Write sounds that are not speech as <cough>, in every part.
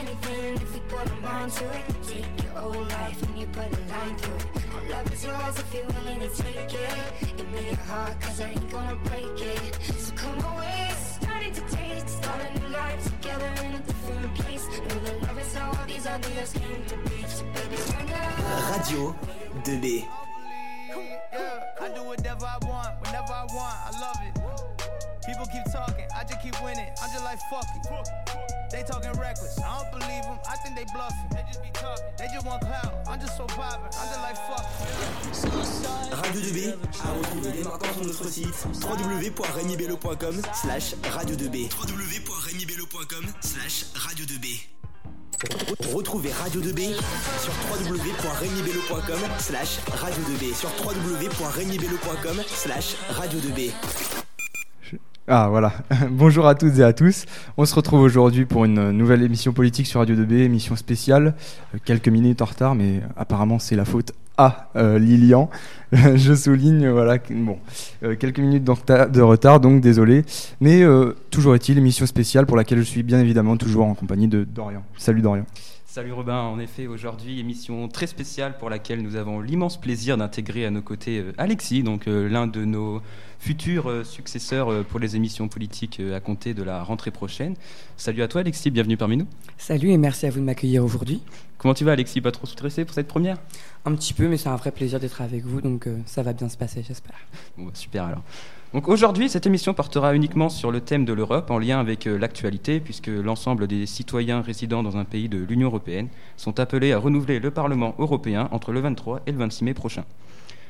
anything if we put our mind to it. Take your whole life and you put a line through it. My love is yours if you're willing to take it. Give me your heart, cause I ain't gonna break it. So come away, starting to taste. Start a new life together in a different place. Know that love is how all these ideas came to be. So baby, turn up. Radio 2B. Yeah, I do whatever I want, whenever I want. I love it. People keep talking, I just keep winning. I'm just like fuck it. They talking reckless, I don't believe them. I think they bluffing. They just be talking, they just want clout. I'm just so I'm just like fuck it. Radio 2B à retrouver dès maintenant sur notre site www.regnibello.com slash radio 2B www.regnibello.com slash radio 2B Retrouvez Radio 2B sur www.regnibello.com slash radio 2B sur www.regnibello.com slash radio 2B Ah voilà, <laughs> bonjour à toutes et à tous. On se retrouve aujourd'hui pour une nouvelle émission politique sur Radio 2B, émission spéciale. Euh, Quelques minutes en retard, mais apparemment c'est la faute à euh, Lilian. <laughs> Je souligne, voilà, bon, euh, quelques minutes de retard, donc désolé. Mais toujours est-il, émission spéciale pour laquelle je suis bien évidemment toujours en compagnie de Dorian. Salut Dorian. Salut Robin, en effet aujourd'hui émission très spéciale pour laquelle nous avons l'immense plaisir d'intégrer à nos côtés euh, Alexis, donc euh, l'un de nos futurs euh, successeurs pour les émissions politiques à compter de la rentrée prochaine. Salut à toi Alexis, bienvenue parmi nous. Salut et merci à vous de m'accueillir aujourd'hui. Comment tu vas Alexis? Pas trop stressé pour cette première? Un petit peu, mais c'est un vrai plaisir d'être avec vous, donc ça va bien se passer, j'espère. Bon, bah, super alors. Donc aujourd'hui, cette émission portera uniquement sur le thème de l'Europe en lien avec euh, l'actualité, puisque l'ensemble des citoyens résidant dans un pays de l'Union européenne sont appelés à renouveler le Parlement européen entre le 23 et le 26 mai prochain.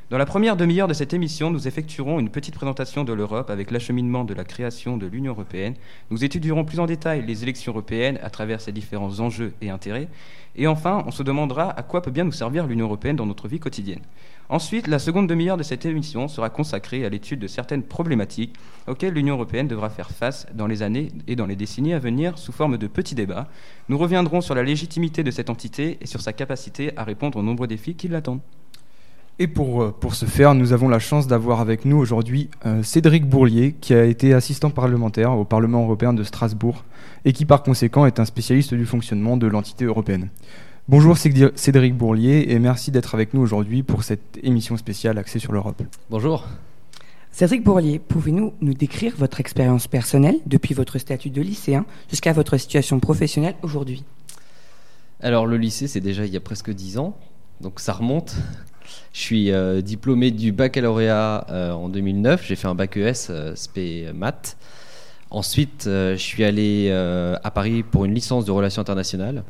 Dans la première demi-heure de cette émission, nous effectuerons une petite présentation de l'Europe avec l'acheminement de la création de l'Union européenne. Nous étudierons plus en détail les élections européennes à travers ses différents enjeux et intérêts. Et enfin, on se demandera à quoi peut bien nous servir l'Union européenne dans notre vie quotidienne. Ensuite, la seconde demi-heure de cette émission sera consacrée à l'étude de certaines problématiques auxquelles l'Union européenne devra faire face dans les années et dans les décennies à venir sous forme de petits débats. Nous reviendrons sur la légitimité de cette entité et sur sa capacité à répondre aux nombreux défis qui l'attendent. Et pour, euh, pour ce faire, nous avons la chance d'avoir avec nous aujourd'hui euh, Cédric Bourlier, qui a été assistant parlementaire au Parlement européen de Strasbourg et qui par conséquent est un spécialiste du fonctionnement de l'entité européenne. Bonjour Cédri- Cédric Bourlier et merci d'être avec nous aujourd'hui pour cette émission spéciale axée sur l'Europe. Bonjour. Cédric Bourlier, pouvez-nous nous décrire votre expérience personnelle depuis votre statut de lycéen jusqu'à votre situation professionnelle aujourd'hui? Alors le lycée, c'est déjà il y a presque 10 ans, donc ça remonte. Je suis euh, diplômé du baccalauréat euh, en 2009, j'ai fait un bac ES euh, spé maths. Ensuite, euh, je suis allé euh, à Paris pour une licence de relations internationales.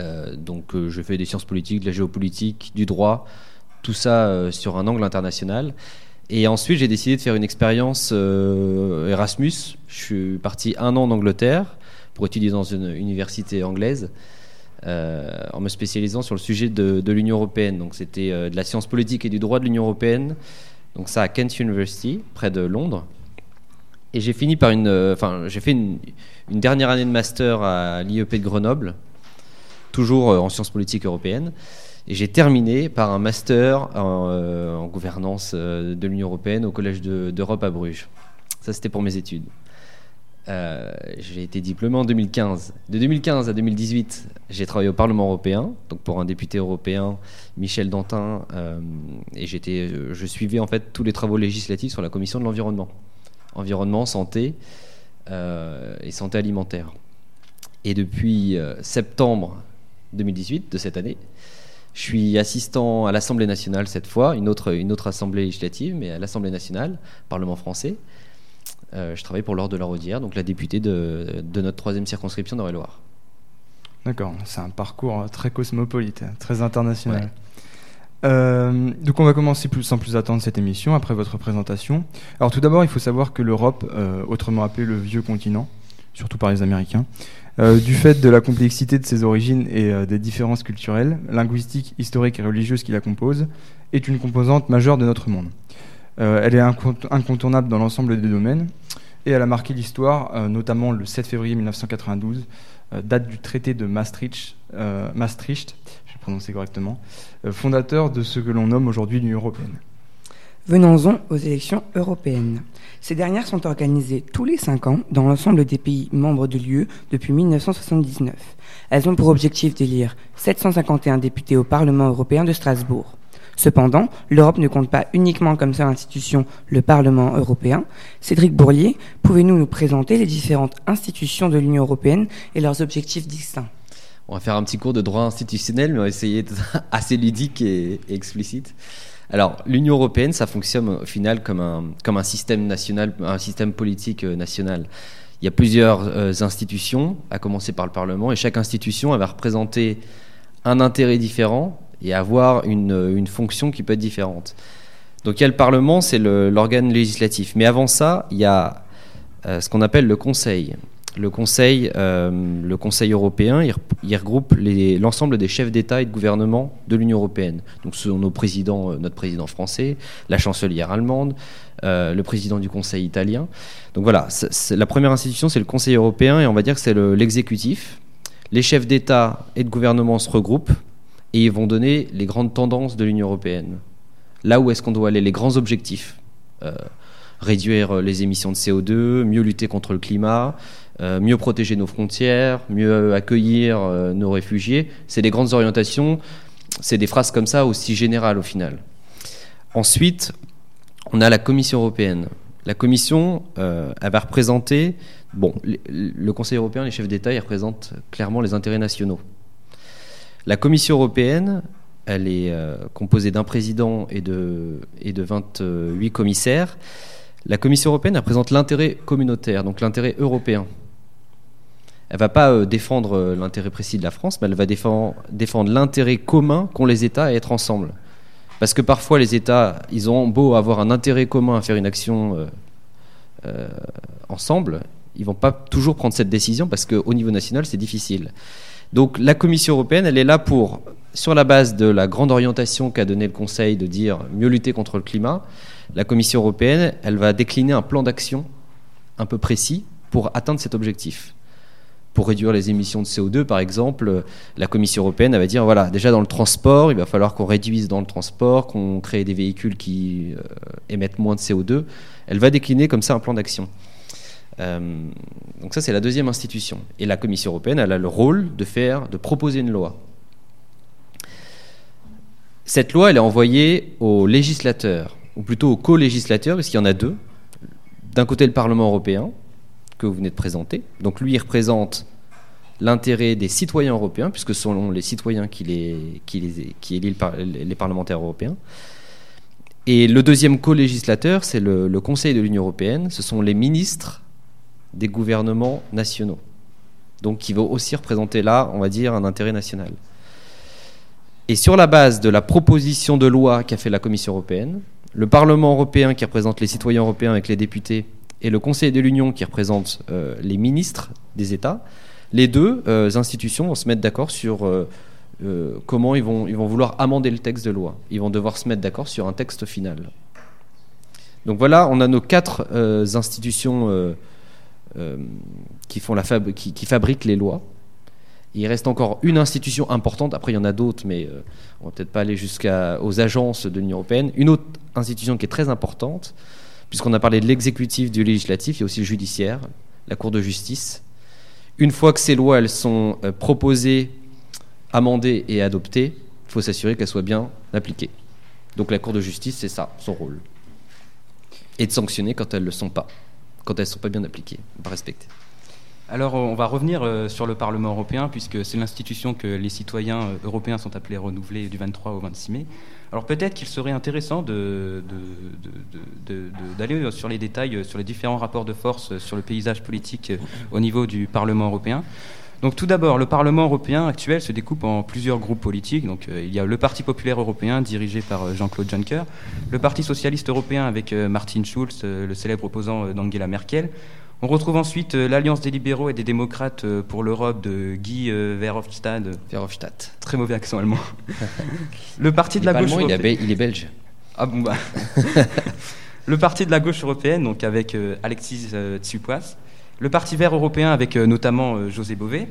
Euh, donc euh, je fais des sciences politiques, de la géopolitique, du droit, tout ça euh, sur un angle international. Et ensuite, j'ai décidé de faire une expérience Erasmus. Je suis parti un an en Angleterre pour étudier dans une université anglaise en me spécialisant sur le sujet de, l'Union européenne. Donc c'était de la science politique et du droit de l'Union européenne. Donc ça à Kent University, près de Londres. Et j'ai fini par une, enfin j'ai fait une dernière année de master à l'IEP de Grenoble, toujours euh, en sciences politiques européennes. Et j'ai terminé par un master en, euh, gouvernance euh, de l'Union européenne au Collège de- d'Europe à Bruges. Ça, c'était pour mes études. J'ai été diplômé en 2015. De 2015 à 2018, j'ai travaillé au Parlement européen, donc pour un député européen, Michel Dantin, et j'étais, je suivais en fait tous les travaux législatifs sur la commission de l'environnement, environnement, santé et santé alimentaire. Et depuis septembre 2018 de cette année, je suis assistant à l'Assemblée nationale cette fois, une autre, une autre assemblée législative, mais à l'Assemblée nationale, Parlement français. Euh, je travaille pour Laure de la Rodière, donc la députée de, de notre troisième circonscription d'Eure-et-Loire. D'accord, c'est un parcours euh, très cosmopolite, très international. Ouais. Euh, donc on va commencer plus, sans plus attendre cette émission après votre présentation. Alors tout d'abord, il faut savoir que l'Europe, euh, autrement appelée le vieux continent, surtout par les Américains, euh, du fait de la complexité de ses origines et euh, des différences culturelles, linguistiques, historiques et religieuses qui la composent, est une composante majeure de notre monde. Euh, elle est incont- incontournable dans l'ensemble des domaines et elle a marqué l'histoire, notamment le 7 février 1992, euh, date du traité de Maastricht, Maastricht, je vais correctement, fondateur de ce que l'on nomme aujourd'hui l'Union européenne. Venons-en aux élections européennes. Ces dernières sont organisées tous les cinq ans dans l'ensemble des pays membres de l'UE depuis 1979. Elles ont pour objectif d'élire 751 députés au Parlement européen de Strasbourg. Cependant, l'Europe ne compte pas uniquement comme seule institution le Parlement européen. Cédric Bourlier, pouvez-nous nous présenter les différentes institutions de l'Union européenne et leurs objectifs distincts? On va faire un petit cours de droit institutionnel, mais on va essayer d'être <laughs> assez ludique et, explicite. Alors, l'Union européenne, ça fonctionne au final comme un, comme un système national, un système politique euh, national. Il y a plusieurs euh, institutions, à commencer par le Parlement, et chaque institution elle va représenter un intérêt différent et avoir une, une fonction qui peut être différente. Donc il y a le Parlement, c'est l'organe législatif. Mais avant ça, il y a euh, ce qu'on appelle le Conseil. Le Conseil, euh, le Conseil européen, il, regroupe l'ensemble des chefs d'État et de gouvernement de l'Union européenne. Donc ce sont nos présidents, euh, notre président français, la chancelière allemande, euh, le président du Conseil italien. Donc voilà, la première institution, c'est le Conseil européen, et on va dire que c'est le- l'exécutif. les chefs d'État et de gouvernement se regroupent et ils vont donner les grandes tendances de l'Union européenne. Là où est-ce qu'on doit aller, les grands objectifs. Réduire les émissions de CO2, mieux lutter contre le climat, euh, mieux protéger nos frontières, mieux accueillir euh, nos réfugiés. C'est des grandes orientations, c'est des phrases comme ça aussi générales au final. Ensuite, on a la Commission européenne. La Commission, euh, elle va représenter, bon, le, Conseil européen, les chefs d'État, ils représentent clairement les intérêts nationaux. La Commission européenne, elle est composée d'un président et de, et de 28 commissaires. La Commission européenne représente l'intérêt communautaire, donc l'intérêt européen. Elle va pas euh, défendre euh, l'intérêt précis de la France, mais elle va défendre, l'intérêt commun qu'ont les États à être ensemble. Parce que parfois, les États, ils ont beau avoir un intérêt commun à faire une action euh, ensemble, ils vont pas toujours prendre cette décision parce qu'au niveau national, c'est difficile. Donc la Commission européenne, elle est là pour, sur la base de la grande orientation qu'a donné le Conseil de dire mieux lutter contre le climat, la Commission européenne, elle va décliner un plan d'action un peu précis pour atteindre cet objectif. Pour réduire les émissions de CO2, par exemple, la Commission européenne va dire voilà, déjà dans le transport, il va falloir qu'on réduise dans le transport, qu'on crée des véhicules qui euh, émettent moins de CO2. Elle va décliner comme ça un plan d'action. Euh, donc ça, c'est la deuxième institution. Et la Commission européenne, elle a le rôle de faire, de proposer une loi. Cette loi, elle est envoyée aux législateurs, ou plutôt aux co-législateurs, parce qu'il y en a deux. D'un côté, le Parlement européen, que vous venez de présenter. Donc lui, il représente l'intérêt des citoyens européens, puisque ce sont les citoyens qui, les, les, parlementaires européens. Et le deuxième co-législateur, c'est le, le Conseil de l'Union européenne. Ce sont les ministres des gouvernements nationaux. Donc qui vont aussi représenter là, on va dire, un intérêt national. Et sur la base de la proposition de loi qu'a fait la Commission européenne, le Parlement européen qui représente les citoyens européens avec les députés et le Conseil de l'Union qui représente euh, les ministres des États, les deux euh, institutions vont se mettre d'accord sur euh, comment ils vont, ils vont vouloir amender le texte de loi. Ils vont devoir se mettre d'accord sur un texte final. Donc voilà, on a nos quatre institutions qui, font la fab- qui, qui fabriquent les lois. Il reste encore une institution importante, après il y en a d'autres, mais on va peut-être pas aller jusqu'aux agences de l'Union européenne. Une autre institution qui est très importante, puisqu'on a parlé de l'exécutif, du législatif, il y a aussi le judiciaire, la Cour de justice. Une fois que ces lois elles sont euh, proposées, amendées et adoptées, il faut s'assurer qu'elles soient bien appliquées. Donc la Cour de justice, c'est ça, son rôle. Et de sanctionner quand elles ne le sont pas, quand elles ne sont pas bien appliquées, pas respectées. Alors, on va revenir euh, sur le Parlement européen, puisque c'est l'institution que les citoyens euh, européens sont appelés à renouveler du 23 au 26 mai. Alors, peut-être qu'il serait intéressant d'aller sur les détails, euh, sur les différents rapports de force, euh, sur le paysage politique euh, au niveau du Parlement européen. Donc, tout d'abord, le Parlement européen actuel se découpe en plusieurs groupes politiques. Donc, euh, il y a le Parti populaire européen, dirigé par euh, Jean-Claude Juncker, le Parti socialiste européen avec euh, Martin Schulz, euh, le célèbre opposant euh, d'Angela Merkel. On retrouve ensuite euh, l'Alliance des libéraux et des démocrates euh, pour l'Europe de Guy euh, Verhofstadt, Verhofstadt. très mauvais accent allemand. <laughs> le Parti de la gauche allemand, il est, européenne. il est belge. Ah bon bah. <laughs> le Parti de la gauche européenne, donc avec Alexis Tsipras. Le Parti vert européen avec notamment José Bové.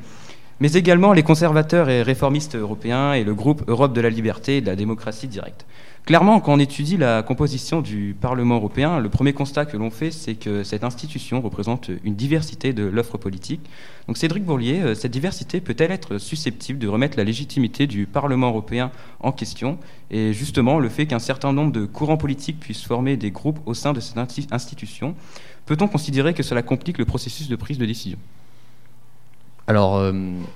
Mais également les conservateurs et réformistes européens et le groupe Europe de la liberté et de la démocratie directe. Clairement, quand on étudie la composition du Parlement européen, le premier constat que l'on fait, c'est que cette institution représente une diversité de l'offre politique. Donc Cédric Bourlier, euh, cette diversité peut-elle être susceptible de remettre la légitimité du Parlement européen en question? Et justement, le fait qu'un certain nombre de courants politiques puissent former des groupes au sein de cette institution, peut-on considérer que cela complique le processus de prise de décision? Alors, euh,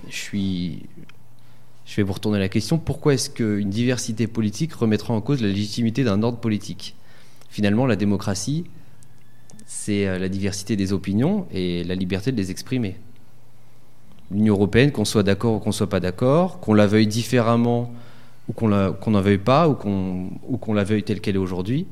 je suis vais vous retourner la question. Pourquoi est-ce qu'une diversité politique remettra en cause la légitimité d'un ordre politique? Finalement, la démocratie, c'est euh, la diversité des opinions et la liberté de les exprimer. L'Union européenne, qu'on soit d'accord ou qu'on soit pas d'accord, qu'on la veuille différemment ou qu'on n'en veuille pas ou qu'on la veuille telle qu'elle est aujourd'hui,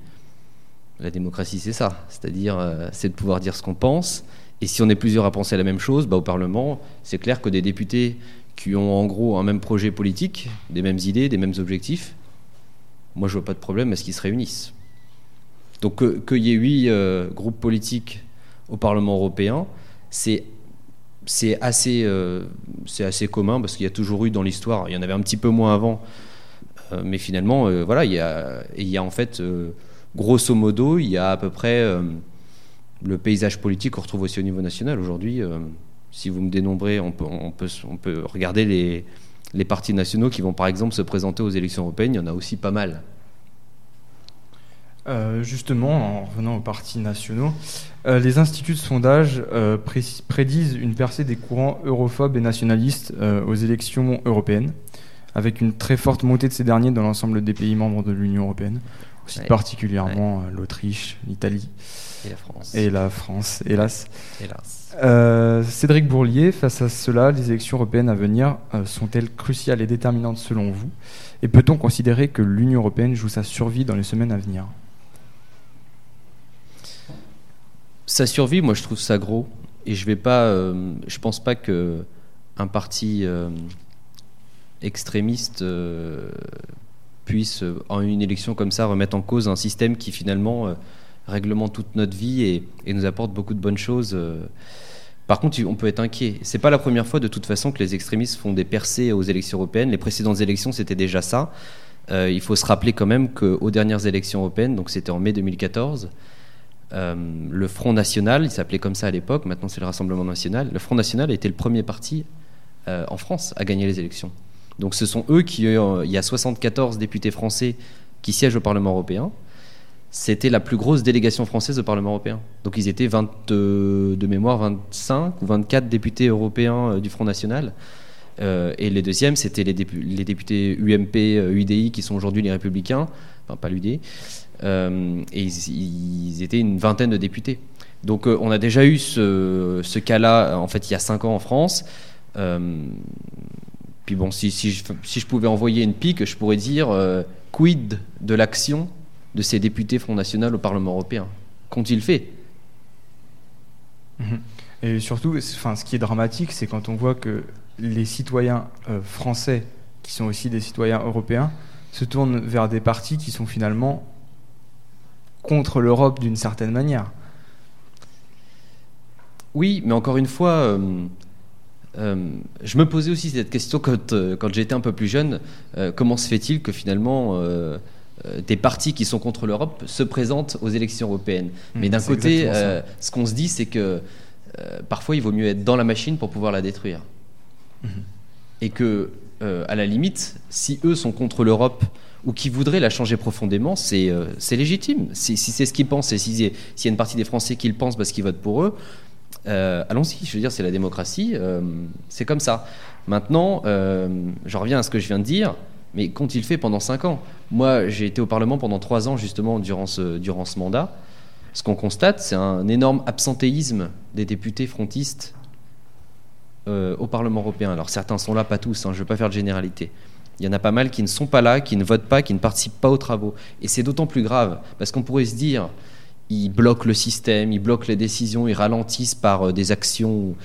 la démocratie, c'est ça. C'est-à-dire, euh, c'est de pouvoir dire ce qu'on pense. Et si on est plusieurs à penser la même chose, bah, au Parlement, c'est clair que des députés qui ont en gros un même projet politique, des mêmes idées, des mêmes objectifs, moi je vois pas de problème à ce qu'ils se réunissent. Donc qu'il y ait huit euh, groupes politiques au Parlement européen, c'est c'est assez, euh, c'est assez commun parce qu'il y a toujours eu dans l'histoire, il y en avait un petit peu moins avant, euh, mais finalement, voilà, il y a en fait, grosso modo, il y a à peu près le paysage politique qu'on retrouve aussi au niveau national aujourd'hui si vous me dénombrez, on peut, on peut, on peut regarder les, les partis nationaux qui vont par exemple se présenter aux élections européennes, il y en a aussi pas mal. Euh, justement, en revenant aux partis nationaux, euh, les instituts de sondage euh, prédisent une percée des courants europhobes et nationalistes aux élections européennes, avec une très forte montée de ces derniers dans l'ensemble des pays membres de l'Union européenne, aussi particulièrement l'Autriche, l'Italie. Et la France. Et la France, hélas. Hélas. Euh, Cédric Bourlier, face à cela, les élections européennes à venir euh, sont-elles cruciales et déterminantes selon vous? Et peut-on considérer que l'Union européenne joue sa survie dans les semaines à venir? Sa survie, moi je trouve ça gros. Et je vais pas, euh, je pense pas que un parti extrémiste puisse, en une élection comme ça, remettre en cause un système qui finalement réglemente toute notre vie et, nous apporte beaucoup de bonnes choses. Euh. Par contre, on peut être inquiet. C'est pas la première fois de toute façon que les extrémistes font des percées aux élections européennes. Les précédentes élections, c'était déjà ça. Euh, il faut se rappeler quand même qu'aux dernières élections européennes, donc c'était en mai 2014, euh, le Front National, il s'appelait comme ça à l'époque, maintenant c'est le Rassemblement National, le Front National a été le premier parti en France à gagner les élections. Donc ce sont eux qui, il y a 74 députés français qui siègent au Parlement européen c'était la plus grosse délégation française au Parlement européen. Donc ils étaient 20, de mémoire 25 ou 24 députés européens euh, du Front National. Euh, et les deuxièmes, c'était les, députés UMP, UDI, euh, qui sont aujourd'hui les Républicains, enfin pas l'UDI, et ils, étaient une vingtaine de députés. Donc on a déjà eu ce, cas-là, en fait, il y a 5 ans en France. puis bon, si, je, pouvais envoyer une pique, je pourrais dire quid de l'action de ces députés Front National au Parlement européen Qu'ont-ils fait? Mhm. Et surtout, enfin, ce qui est dramatique, c'est quand on voit que les citoyens euh, français, qui sont aussi des citoyens européens, se tournent vers des partis qui sont finalement contre l'Europe d'une certaine manière. Oui, mais encore une fois, euh, euh, je me posais aussi cette question quand, quand j'étais un peu plus jeune. comment se fait-il que finalement des partis qui sont contre l'Europe se présentent aux élections européennes. Mais mmh, d'un côté, euh, ce qu'on se dit, c'est que euh, parfois il vaut mieux être dans la machine pour pouvoir la détruire. Mmh. Et que, à la limite, si eux sont contre l'Europe ou qui voudraient la changer profondément, c'est légitime. Si, c'est ce qu'ils pensent et s'il y a une partie des Français qui le pensent parce qu'ils votent pour eux, allons-y. Je veux dire, c'est la démocratie, c'est comme ça. Maintenant, je reviens à ce que je viens de dire. Mais qu'ont-ils fait pendant 5 ans Moi, j'ai été au Parlement pendant 3 ans, justement, durant ce, mandat. Ce qu'on constate, c'est un énorme absentéisme des députés frontistes euh, au Parlement européen. Alors certains sont là, pas tous, hein, je ne veux pas faire de généralité. Il y en a pas mal qui ne sont pas là, qui ne votent pas, qui ne participent pas aux travaux. Et c'est d'autant plus grave, parce qu'on pourrait se dire, ils bloquent le système, ils bloquent les décisions, ils ralentissent par euh, des actions.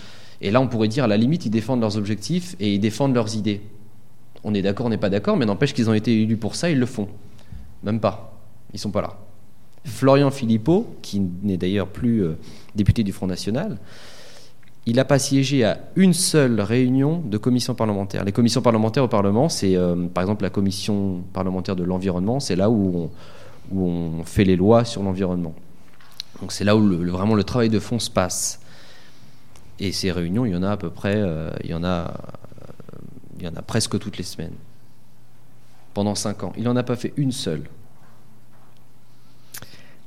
Et là, on pourrait dire, à la limite, ils défendent leurs objectifs et ils défendent leurs idées on est d'accord, on n'est pas d'accord, mais n'empêche qu'ils ont été élus pour ça, ils le font. Même pas. Ils sont pas là. Florian Philippot, qui n'est d'ailleurs plus euh, député du Front National, il n'a pas siégé à une seule réunion de commission parlementaire. Les commissions parlementaires au Parlement, c'est euh, par exemple la commission parlementaire de l'environnement, c'est là où on, fait les lois sur l'environnement. Donc c'est là où vraiment le travail de fond se passe. Et ces réunions, il y en a à peu près, euh, il y en a, il y en a presque toutes les semaines. Pendant cinq ans, il n'en a pas fait une seule.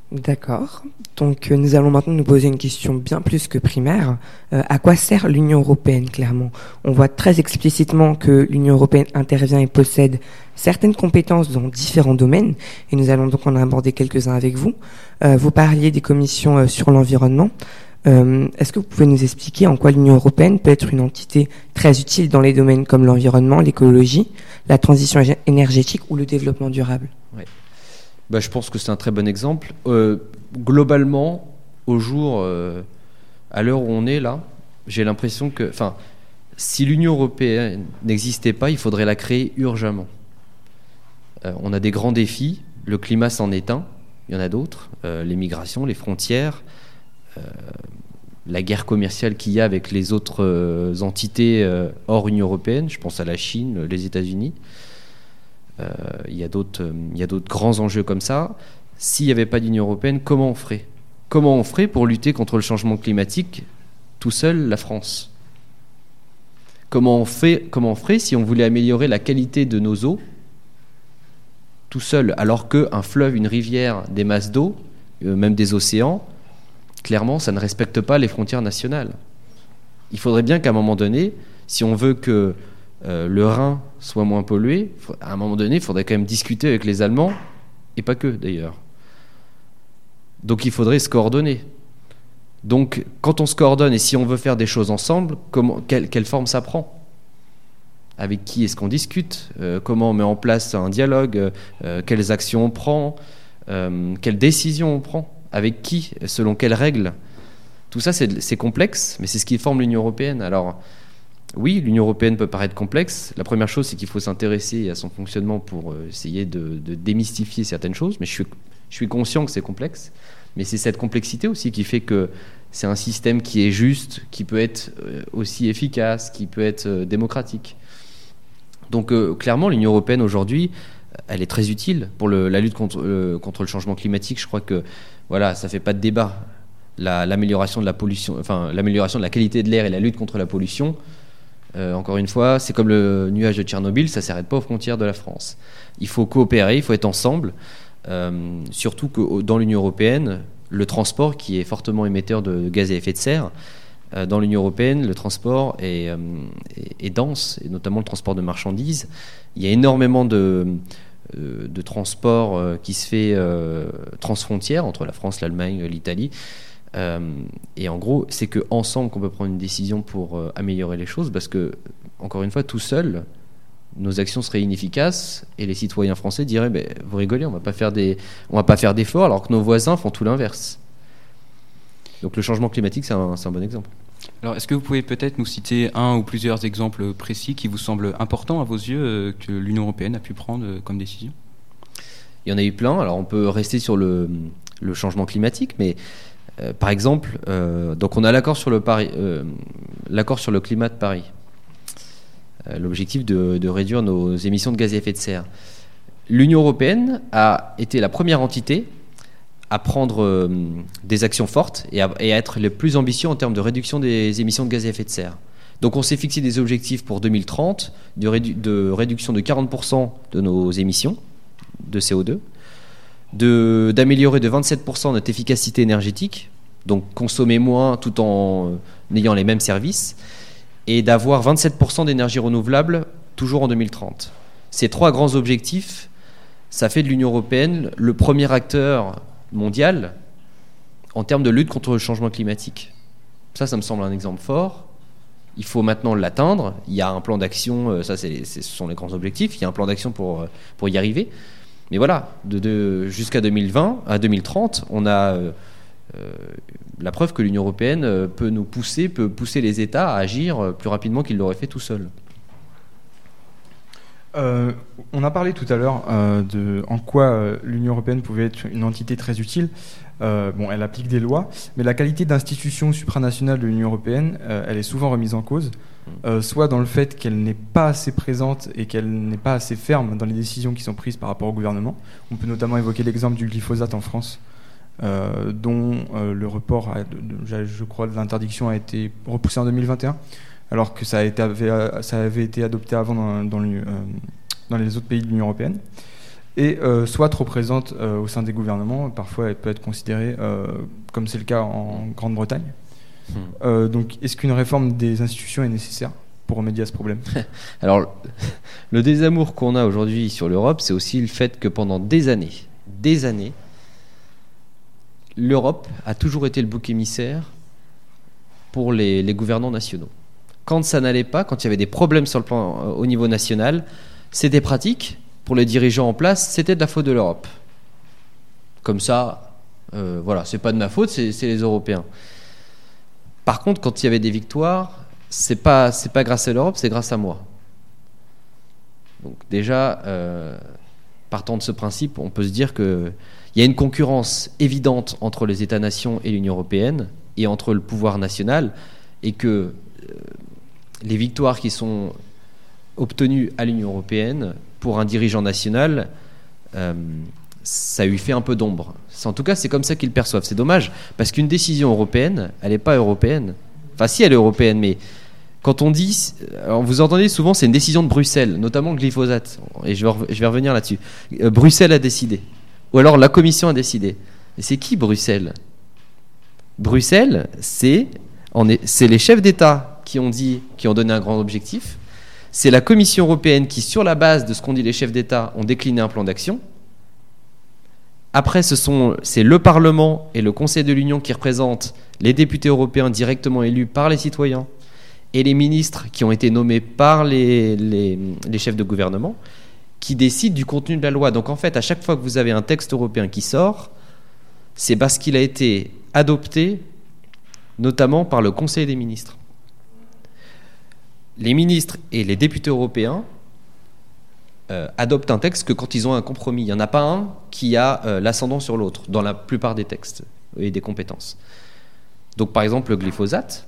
D'accord. Donc euh, nous allons maintenant nous poser une question bien plus que primaire. Euh, à quoi sert l'Union européenne clairement? On voit très explicitement que l'Union européenne intervient et possède certaines compétences dans différents domaines, et nous allons donc en aborder quelques-uns avec vous. Euh, vous parliez des commissions sur l'environnement. Euh, Est-ce que vous pouvez nous expliquer en quoi l'Union européenne peut être une entité très utile dans les domaines comme l'environnement, l'écologie, la transition énergétique ou le développement durable? Bah, je pense que c'est un très bon exemple. Euh, globalement, au jour, euh, à l'heure où on est là, j'ai l'impression que, enfin, si l'Union européenne n'existait pas, il faudrait la créer urgemment. On a des grands défis. Le climat s'en est un. Il y en a d'autres. Les migrations, les frontières, la guerre commerciale qu'il y a avec les autres euh, entités euh, hors Union européenne. Je pense à la Chine, les États-Unis. Euh, il y a d'autres euh, grands enjeux comme ça. S'il n'y avait pas d'Union européenne, comment on ferait? Comment on ferait pour lutter contre le changement climatique tout seul, la France? Comment on, fait, on ferait si on voulait améliorer la qualité de nos eaux tout seul, alors qu'un fleuve, une rivière, des masses d'eau, euh, même des océans, clairement, ça ne respecte pas les frontières nationales. Il faudrait bien qu'à un moment donné, si on veut que euh, le Rhin soit moins pollué, à un moment donné, il faudrait quand même discuter avec les Allemands, et pas que d'ailleurs. Donc il faudrait se coordonner. Donc quand on se coordonne et si on veut faire des choses ensemble, quelle, forme ça prend? Avec qui est-ce qu'on discute? Euh, Comment on met en place un dialogue? Euh, Quelles actions on prend? Quelles décisions on prend? Avec qui Selon quelles règles Tout ça, c'est complexe, mais c'est ce qui forme l'Union européenne. Alors, oui, l'Union européenne peut paraître complexe. La première chose, c'est qu'il faut s'intéresser à son fonctionnement pour euh, essayer de, démystifier certaines choses. Mais je suis, conscient que c'est complexe. Mais c'est cette complexité aussi qui fait que c'est un système qui est juste, qui peut être euh, aussi efficace, qui peut être euh, démocratique. Donc clairement, l'Union européenne aujourd'hui, elle est très utile pour la lutte contre, contre le changement climatique. Je crois que voilà, ça fait pas de débat. La- L'amélioration de la la qualité de l'air et la lutte contre la pollution. euh, encore une fois, c'est comme le nuage de Tchernobyl, ça s'arrête pas aux frontières de la France. Il faut coopérer, il faut être ensemble. Euh, surtout que dans l'Union européenne, le transport, qui est fortement émetteur de gaz à effet de serre, euh, dans l'Union européenne, le transport est, est- dense, et notamment le transport de marchandises. Il y a énormément de, de transport euh, qui se fait euh, transfrontière entre la France, l'Allemagne, l'Italie. Euh, et en gros, c'est que ensemble qu'on peut prendre une décision pour euh, améliorer les choses, parce que encore une fois, tout seul, nos actions seraient inefficaces et les citoyens français diraient ben, vous rigolez, on va pas faire des, on va pas faire d'efforts alors que nos voisins font tout l'inverse. Donc le changement climatique, c'est un bon exemple. Alors, est-ce que vous pouvez peut-être nous citer un ou plusieurs exemples précis qui vous semblent importants à vos yeux euh, que l'Union européenne a pu prendre euh, comme décision? Il y en a eu plein. Alors on peut rester sur le, changement climatique, mais euh, par exemple, donc on a l'accord sur le climat de Paris. L'objectif de réduire nos émissions de gaz à effet de serre. L'Union européenne a été la première entité à prendre euh, des actions fortes et à, être le plus ambitieux en termes de réduction des émissions de gaz à effet de serre. Donc on s'est fixé des objectifs pour 2030 de, rédu- de réduction de 40% de nos émissions de CO2, de- d'améliorer de, 27% notre efficacité énergétique, donc consommer moins tout en euh, ayant les mêmes services, et d'avoir 27% d'énergie renouvelable toujours en 2030. Ces trois grands objectifs, ça fait de l'Union européenne le premier acteur mondial en termes de lutte contre le changement climatique. Ça, ça me semble un exemple fort. Il faut maintenant l'atteindre. Il y a un plan d'action, euh, ça, ce sont les grands objectifs. Il y a un plan d'action pour, euh, y arriver. Mais voilà, jusqu'à 2020, à 2030, on a euh, la preuve que l'Union européenne peut nous pousser, peut pousser les États à agir plus rapidement qu'ils l'auraient fait tout seuls. Euh, on a parlé tout à l'heure euh, de en quoi euh, l'Union européenne pouvait être une entité très utile. Elle applique des lois, mais la qualité d'institution supranationale de l'Union européenne, elle est souvent remise en cause, soit dans le fait qu'elle n'est pas assez présente et qu'elle n'est pas assez ferme dans les décisions qui sont prises par rapport au gouvernement. On peut notamment évoquer l'exemple du glyphosate en France, dont le report, je crois, de l'interdiction a été repoussé en 2021, alors que ça, a été, avait, ça avait été adopté avant dans, dans l'U- euh, dans les autres pays de l'Union européenne. Et euh, soit trop présente euh, au sein des gouvernements, parfois elle peut être considérée, euh, comme c'est le cas en Grande-Bretagne. Hmm. Euh, donc, est-ce qu'une réforme des institutions est nécessaire pour remédier à ce problème? <laughs> Alors, le désamour qu'on a aujourd'hui sur l'Europe, c'est aussi le fait que pendant des années, des années, l'Europe a toujours été le bouc émissaire pour les, les gouvernants nationaux. Quand ça n'allait pas, quand il y avait des problèmes sur le plan euh, au niveau national, c'était pratique pour les dirigeants en place, c'était de la faute de l'Europe. Comme ça, euh, voilà, c'est pas de ma faute, c'est les Européens. Par contre, quand il y avait des victoires, c'est pas pas grâce à l'Europe, c'est grâce à moi. Donc déjà, euh, partant de ce principe, on peut se dire qu'il y a une concurrence évidente entre les États-nations et l'Union européenne, et entre le pouvoir national, et que euh, les victoires qui sont obtenues à l'Union européenne, pour un dirigeant national, euh, ça lui fait un peu d'ombre. En tout cas, c'est comme ça qu'ils perçoivent. C'est dommage, parce qu'une décision européenne, elle n'est pas européenne. Enfin, si, elle est européenne, mais quand on dit, vous entendez souvent, c'est une décision de Bruxelles, notamment glyphosate, et je vais, revenir là-dessus. Euh, Bruxelles a décidé, ou alors la Commission a décidé. Et c'est qui Bruxelles? Bruxelles, c'est c'est les chefs d'État qui ont dit, qui ont donné un grand objectif. C'est la Commission européenne qui, sur la base de ce qu'ont dit les chefs d'État, ont décliné un plan d'action. Après, c'est le Parlement et le Conseil de l'Union qui représentent les députés européens directement élus par les citoyens et les ministres qui ont été nommés par les chefs de gouvernement qui décident du contenu de la loi. Donc en fait, à chaque fois que vous avez un texte européen qui sort, c'est parce qu'il a été adopté notamment par le Conseil des ministres. Les ministres et les députés européens euh, adoptent un texte que quand ils ont un compromis. Il n'y en a pas un qui a euh, l'ascendant sur l'autre dans la plupart des textes et des compétences. Donc par exemple le glyphosate,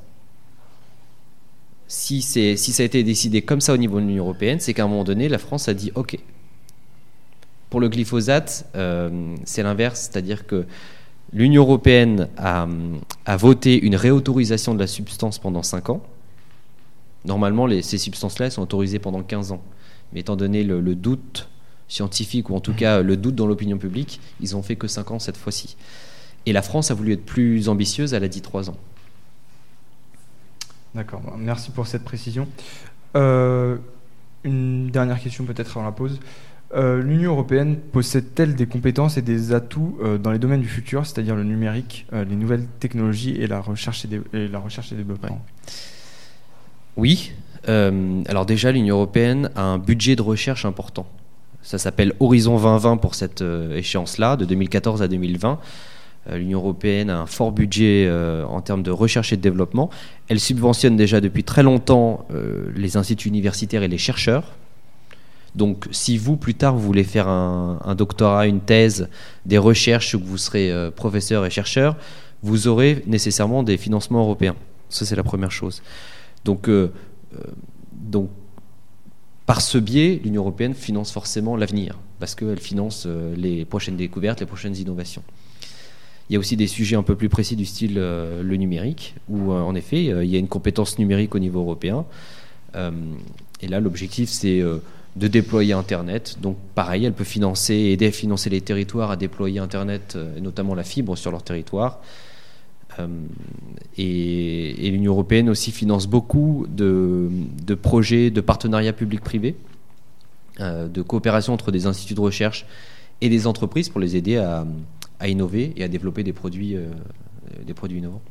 si, si ça a été décidé comme ça au niveau de l'Union européenne, c'est qu'à un moment donné, la France a dit OK. Pour le glyphosate, euh, c'est l'inverse, c'est-à-dire que l'Union européenne a, voté une réautorisation de la substance pendant 5 ans. Normalement, ces substances-là sont autorisées pendant 15 ans. Mais étant donné le, doute scientifique, ou en tout cas le doute dans l'opinion publique, ils ont fait que 5 ans cette fois-ci. Et la France a voulu être plus ambitieuse, elle a dit 3 ans. D'accord, merci pour cette précision. Euh, une dernière question peut-être avant la pause. Euh, L'Union européenne possède-t-elle des compétences et des atouts euh, dans les domaines du futur, c'est-à-dire le numérique, euh, les nouvelles technologies et la recherche et, et développement Oui. alors déjà, l'Union européenne a un budget de recherche important. Ça s'appelle Horizon 2020 pour cette échéance-là, de 2014 à 2020. Euh, L'Union européenne a un fort budget en termes de recherche et de développement. Elle subventionne déjà depuis très longtemps les instituts universitaires et les chercheurs. Donc si vous, plus tard, vous voulez faire un, doctorat, une thèse, des recherches, ou que vous serez euh, professeur et chercheur, vous aurez nécessairement des financements européens. Ça, c'est la première chose. Donc, euh, euh, donc par ce biais, l'Union européenne finance forcément l'avenir, parce qu'elle finance les prochaines découvertes, les prochaines innovations. Il y a aussi des sujets un peu plus précis du style le numérique, où en effet, il y a une compétence numérique au niveau européen. Et là, l'objectif, c'est de déployer Internet. Donc, pareil, elle peut financer, aider à financer les territoires à déployer Internet, euh, et notamment la fibre sur leur territoire. Euh, et, l'Union européenne aussi finance beaucoup de, projets de partenariat public-privé, euh, de coopération entre des instituts de recherche et des entreprises pour les aider à, innover et à développer des produits innovants.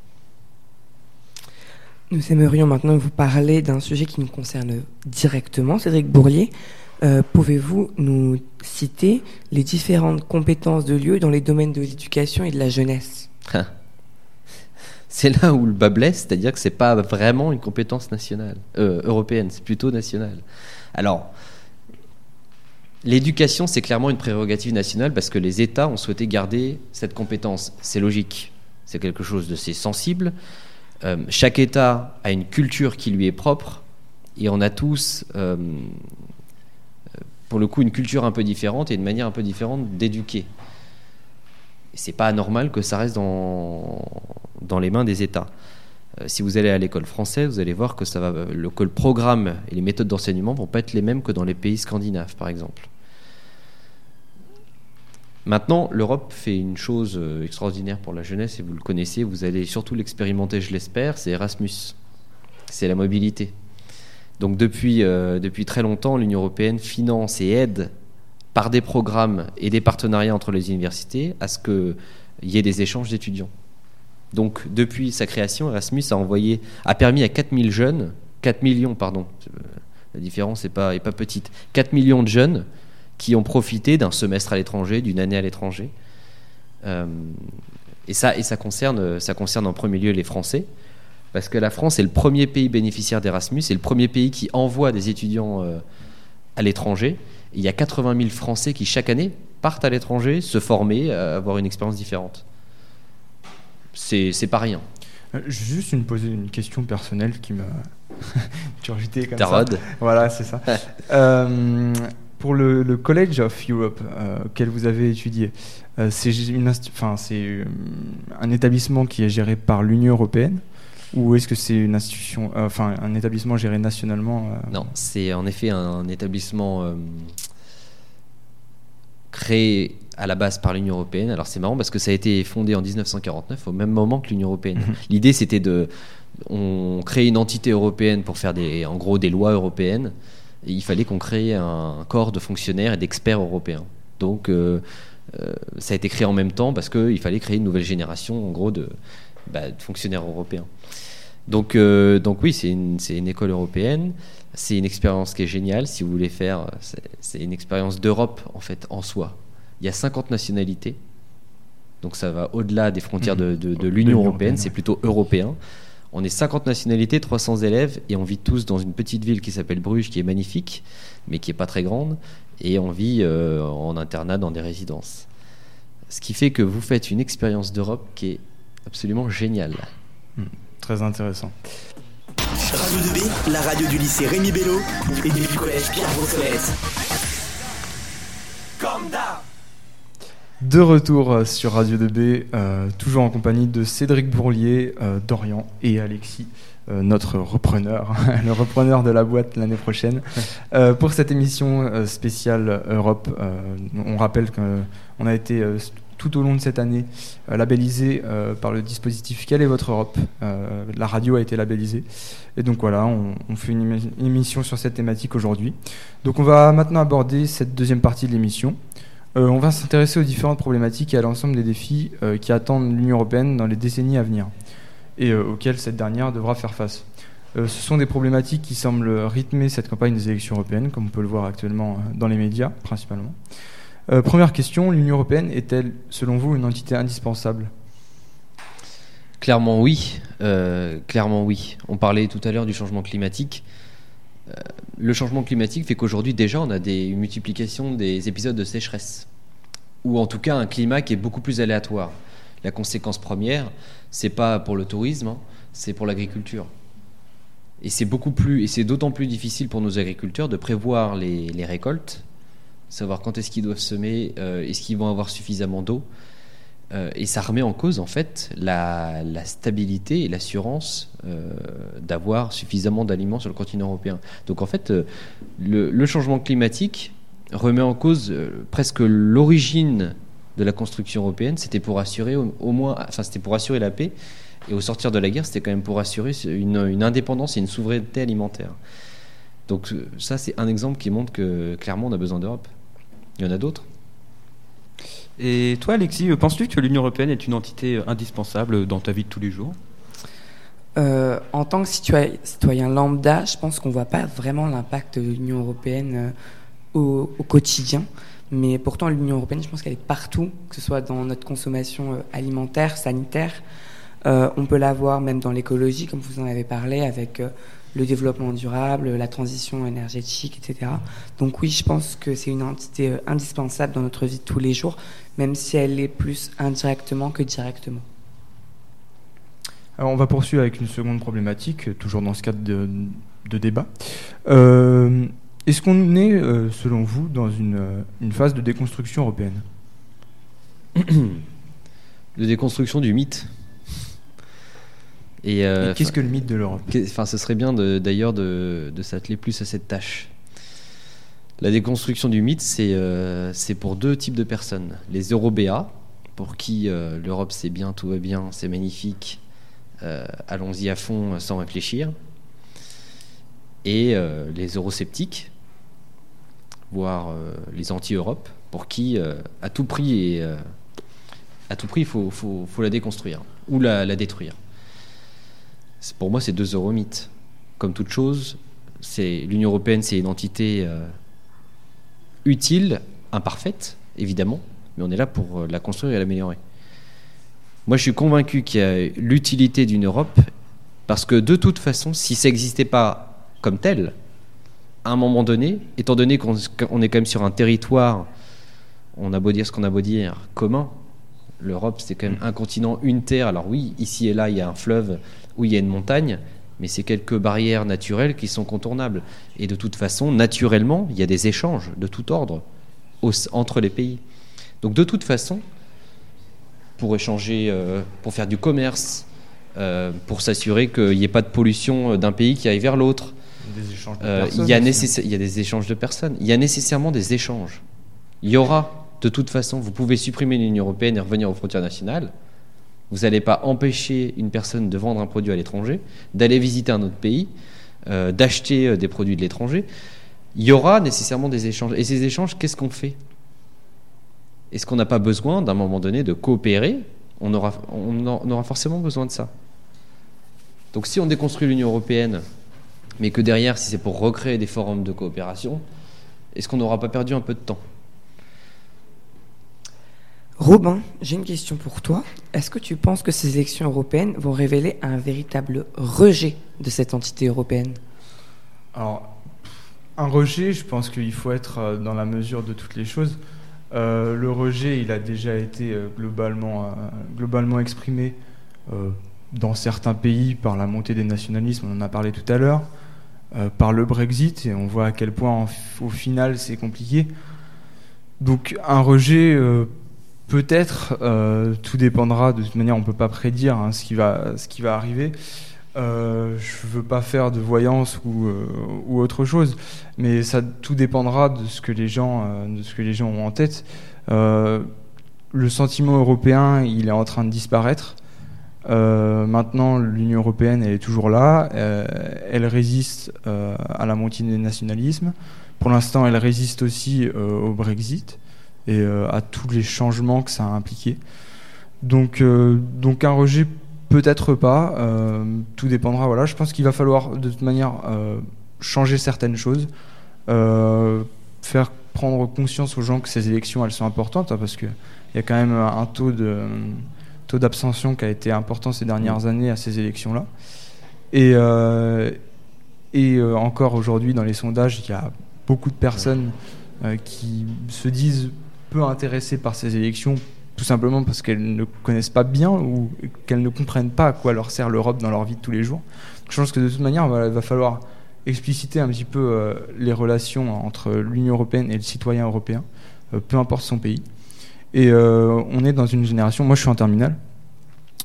Nous aimerions maintenant vous parler d'un sujet qui nous concerne directement. Cédric Bourlier, euh, pouvez-vous nous citer les différentes compétences de lieu dans les domaines de l'éducation et de la jeunesse? C'est là où le bas blesse, c'est-à-dire que c'est pas vraiment une compétence nationale, euh, européenne, c'est plutôt national. Alors, L'éducation, c'est clairement une prérogative nationale parce que les États ont souhaité garder cette compétence. C'est logique, c'est quelque chose de sensible. Euh, chaque État a une culture qui lui est propre et on a tous, euh, pour le coup, une culture un peu différente et une manière un peu différente d'éduquer. C'est pas anormal que ça reste dans, dans les mains des États. Euh, si vous allez à l'école française, vous allez voir que, ça va, le, que le programme et les méthodes d'enseignement vont pas être les mêmes que dans les pays scandinaves, par exemple. Maintenant, l'Europe fait une chose euh, extraordinaire pour la jeunesse, et vous le connaissez, vous allez surtout l'expérimenter, je l'espère, c'est Erasmus. C'est la mobilité. Donc depuis, euh, depuis très longtemps, l'Union européenne finance et aide par des programmes et des partenariats entre les universités à ce qu'il y ait des échanges d'étudiants. Donc depuis sa création, Erasmus a, envoyé, a permis à 4000 jeunes, 4 millions, pardon, euh, la différence n'est pas, est pas petite, 4 millions de jeunes qui ont profité d'un semestre à l'étranger, d'une année à l'étranger. Euh, et ça, et ça, concerne, ça concerne en premier lieu les Français, parce que la France est le premier pays bénéficiaire d'Erasmus, c'est le premier pays qui envoie des étudiants euh, à l'étranger. Il y a 80 000 Français qui, chaque année, partent à l'étranger, se former, euh, avoir une expérience différente. C'est pas rien. Juste une, poser une question personnelle qui m'a <laughs> turgité comme Tarode. ça. Voilà, c'est ça. <laughs> Pour le, le College of Europe, euh, auquel vous avez étudié, euh, c'est euh, un établissement qui est géré par l'Union européenne ou est-ce que c'est une institution, enfin un établissement géré nationalement Non, c'est en effet un établissement créé à la base par l'Union européenne. Alors c'est marrant parce que ça a été fondé en 1949, au même moment que l'Union européenne. L'idée c'était de, on crée une entité européenne pour faire des, en gros des lois européennes. Il fallait qu'on crée un corps de fonctionnaires et d'experts européens. Donc euh, euh, ça a été créé en même temps parce qu'il fallait créer une nouvelle génération, en gros, de, bah, de fonctionnaires européens. Donc, euh, donc oui, c'est une, une école européenne. C'est une expérience qui est géniale. Si vous voulez faire, c'est, une expérience d'Europe en fait en soi. Il y a 50 nationalités, donc ça va au-delà des frontières de, de- de De l'Union européenne. C'est plutôt européen. On est 50 nationalités, 300 élèves, et on vit tous dans une petite ville qui s'appelle Bruges, qui est magnifique, mais qui est pas très grande, et on vit euh, en internat dans des résidences. Ce qui fait que vous faites une expérience d'Europe qui est absolument géniale. Très intéressant. Radio 2B, la radio du lycée Rémi Bello et du collège Pierre Brossolette. De retour euh, sur Radio 2B, euh, toujours en compagnie de Cédric Bourlier, euh, Dorian et Alexis, euh, notre repreneur, <laughs> le repreneur de la boîte l'année prochaine. Pour cette émission spéciale Europe, on rappelle qu'on a été tout au long de cette année labellisé par le dispositif Quelle est votre Europe? La radio a été labellisée. Et donc voilà, on, on fait une émission sur cette thématique aujourd'hui. Donc on va maintenant aborder cette deuxième partie de l'émission. Euh, on va s'intéresser aux différentes problématiques et à l'ensemble des défis euh, qui attendent l'Union européenne dans les décennies à venir et euh, auxquels cette dernière devra faire face. Ce sont des problématiques qui semblent rythmer cette campagne des élections européennes, comme on peut le voir actuellement dans les médias principalement. Première question, l'Union européenne est-elle, selon vous, une entité indispensable? Clairement oui, clairement oui. On parlait tout à l'heure du changement climatique. Euh, le changement climatique fait qu'aujourd'hui déjà on a des une multiplication des épisodes de sécheresse, ou en tout cas un climat qui est beaucoup plus aléatoire. La conséquence première, c'est pas pour le tourisme, hein, c'est pour l'agriculture. Et c'est beaucoup plus, et c'est d'autant plus difficile pour nos agriculteurs de prévoir les, les récoltes, savoir quand est-ce qu'ils doivent semer, euh, est-ce qu'ils vont avoir suffisamment d'eau. Euh, et ça remet en cause en fait la, stabilité et l'assurance euh, d'avoir suffisamment d'aliments sur le continent européen. Donc en fait, euh, le, changement climatique remet en cause presque l'origine de la construction européenne. C'était pour assurer au, moins, enfin c'était pour assurer la paix. Et au sortir de la guerre, c'était quand même pour assurer une, une indépendance et une souveraineté alimentaire. Donc ça, c'est un exemple qui montre que clairement, on a besoin d'Europe. Il y en a d'autres. Et toi, Alexis, euh, penses-tu que l'Union européenne est une entité euh, indispensable dans ta vie de tous les jours? Euh, en tant que citoyen, lambda, je pense qu'on voit pas vraiment l'impact de l'Union européenne au, quotidien. Mais pourtant, l'Union européenne, je pense qu'elle est partout, que ce soit dans notre consommation alimentaire, sanitaire. On peut la voir même dans l'écologie, comme vous en avez parlé, avec le développement durable, la transition énergétique, etc. Donc oui, je pense que c'est une entité euh, indispensable dans notre vie de tous les jours, même si elle est plus indirectement que directement. Alors on va poursuivre avec une seconde problématique, euh, toujours dans ce cadre de, de débat. Euh, Est-ce qu'on est, selon vous, dans une, une phase de déconstruction européenne? <coughs> De déconstruction du mythe? Et, euh, Et Qu'est-ce que le mythe de l'Europe Enfin, ce serait bien d'ailleurs de, de s'atteler plus à cette tâche. La déconstruction du mythe, c'est euh, pour deux types de personnes. Les Européas, pour qui euh, l'Europe c'est bien, tout va bien, c'est magnifique, allons-y à fond sans réfléchir. Et les eurosceptiques, voire les anti-Europe, pour qui à tout prix, et, à tout prix, il faut, faut- faut la déconstruire ou la, la détruire. Pour moi, c'est deux euromythes. Comme toute chose, l'Union européenne, c'est une entité euh, utile, imparfaite, évidemment, mais on est là pour euh, la construire et l'améliorer. Moi, je suis convaincu qu'il y a l'utilité d'une Europe, parce que de toute façon, si ça n'existait pas comme tel, à un moment donné, étant donné qu'on est quand même sur un territoire, on a beau dire ce qu'on a beau dire, commun, l'Europe c'est quand même un continent, une terre, alors oui, ici et là il y a un fleuve, où il y a une montagne, mais c'est quelques barrières naturelles qui sont contournables. Et de toute façon, naturellement, il y a des échanges de tout ordre au- entre les pays. Donc de toute façon, pour échanger, euh, pour faire du commerce, euh, pour s'assurer qu'il n'y ait pas de pollution euh, d'un pays qui aille vers l'autre, euh, il, y a il y a des échanges de personnes. Il y a nécessairement des échanges. Il y aura, de toute façon, vous pouvez supprimer l'Union européenne et revenir aux frontières nationales. Vous n'allez pas empêcher une personne de vendre un produit à l'étranger, d'aller visiter un autre pays, euh, d'acheter euh, des produits de l'étranger. Il y aura nécessairement des échanges. Et ces échanges, qu'est-ce qu'on fait? Est-ce qu'on n'a pas besoin, d'un moment donné, de coopérer? On aura, forcément besoin de ça. Donc si on déconstruit l'Union européenne, mais que derrière, si c'est pour recréer des forums de coopération, est-ce qu'on n'aura pas perdu un peu de temps? Robin, j'ai une question pour toi. Est-ce que tu penses que ces élections européennes vont révéler un véritable rejet de cette entité européenne? Alors, un rejet, je pense qu'il faut être euh, dans la mesure de toutes les choses. Euh, le rejet, il a déjà été euh, globalement, globalement exprimé dans certains pays par la montée des nationalismes, on en a parlé tout à l'heure, par le Brexit, et on voit à quel point au final c'est compliqué. Donc un rejet, peut-être, euh, tout dépendra, de toute manière on ne peut pas prédire hein, ce, qui va, arriver. Euh, je veux pas faire de voyance ou, euh, autre chose, mais tout dépendra de ce que les gens, de ce que les gens ont en tête. Le sentiment européen, il est en train de disparaître. Maintenant, l'Union européenne, elle est toujours là. Elle résiste à la montée des nationalismes. Pour l'instant, elle résiste aussi au Brexit et euh, à tous les changements que ça a impliqué. Donc, euh, donc un rejet Peut-être pas. euh, tout dépendra. Voilà, je pense qu'il va falloir de toute manière changer certaines choses, faire prendre conscience aux gens que ces élections elles sont importantes hein, parce que il y a quand même un taux de taux d'abstention qui a été important ces dernières années à ces élections-là. Et euh, et euh, encore aujourd'hui dans les sondages, il y a beaucoup de personnes qui se disent peu intéressées par ces élections tout simplement parce qu'elles ne connaissent pas bien ou qu'elles ne comprennent pas à quoi leur sert l'Europe dans leur vie de tous les jours. Je pense que de toute manière, il va falloir expliciter un petit peu euh, les relations entre l'Union européenne et le citoyen européen, euh, peu importe son pays. Et euh, on est dans une génération, moi je suis en terminale,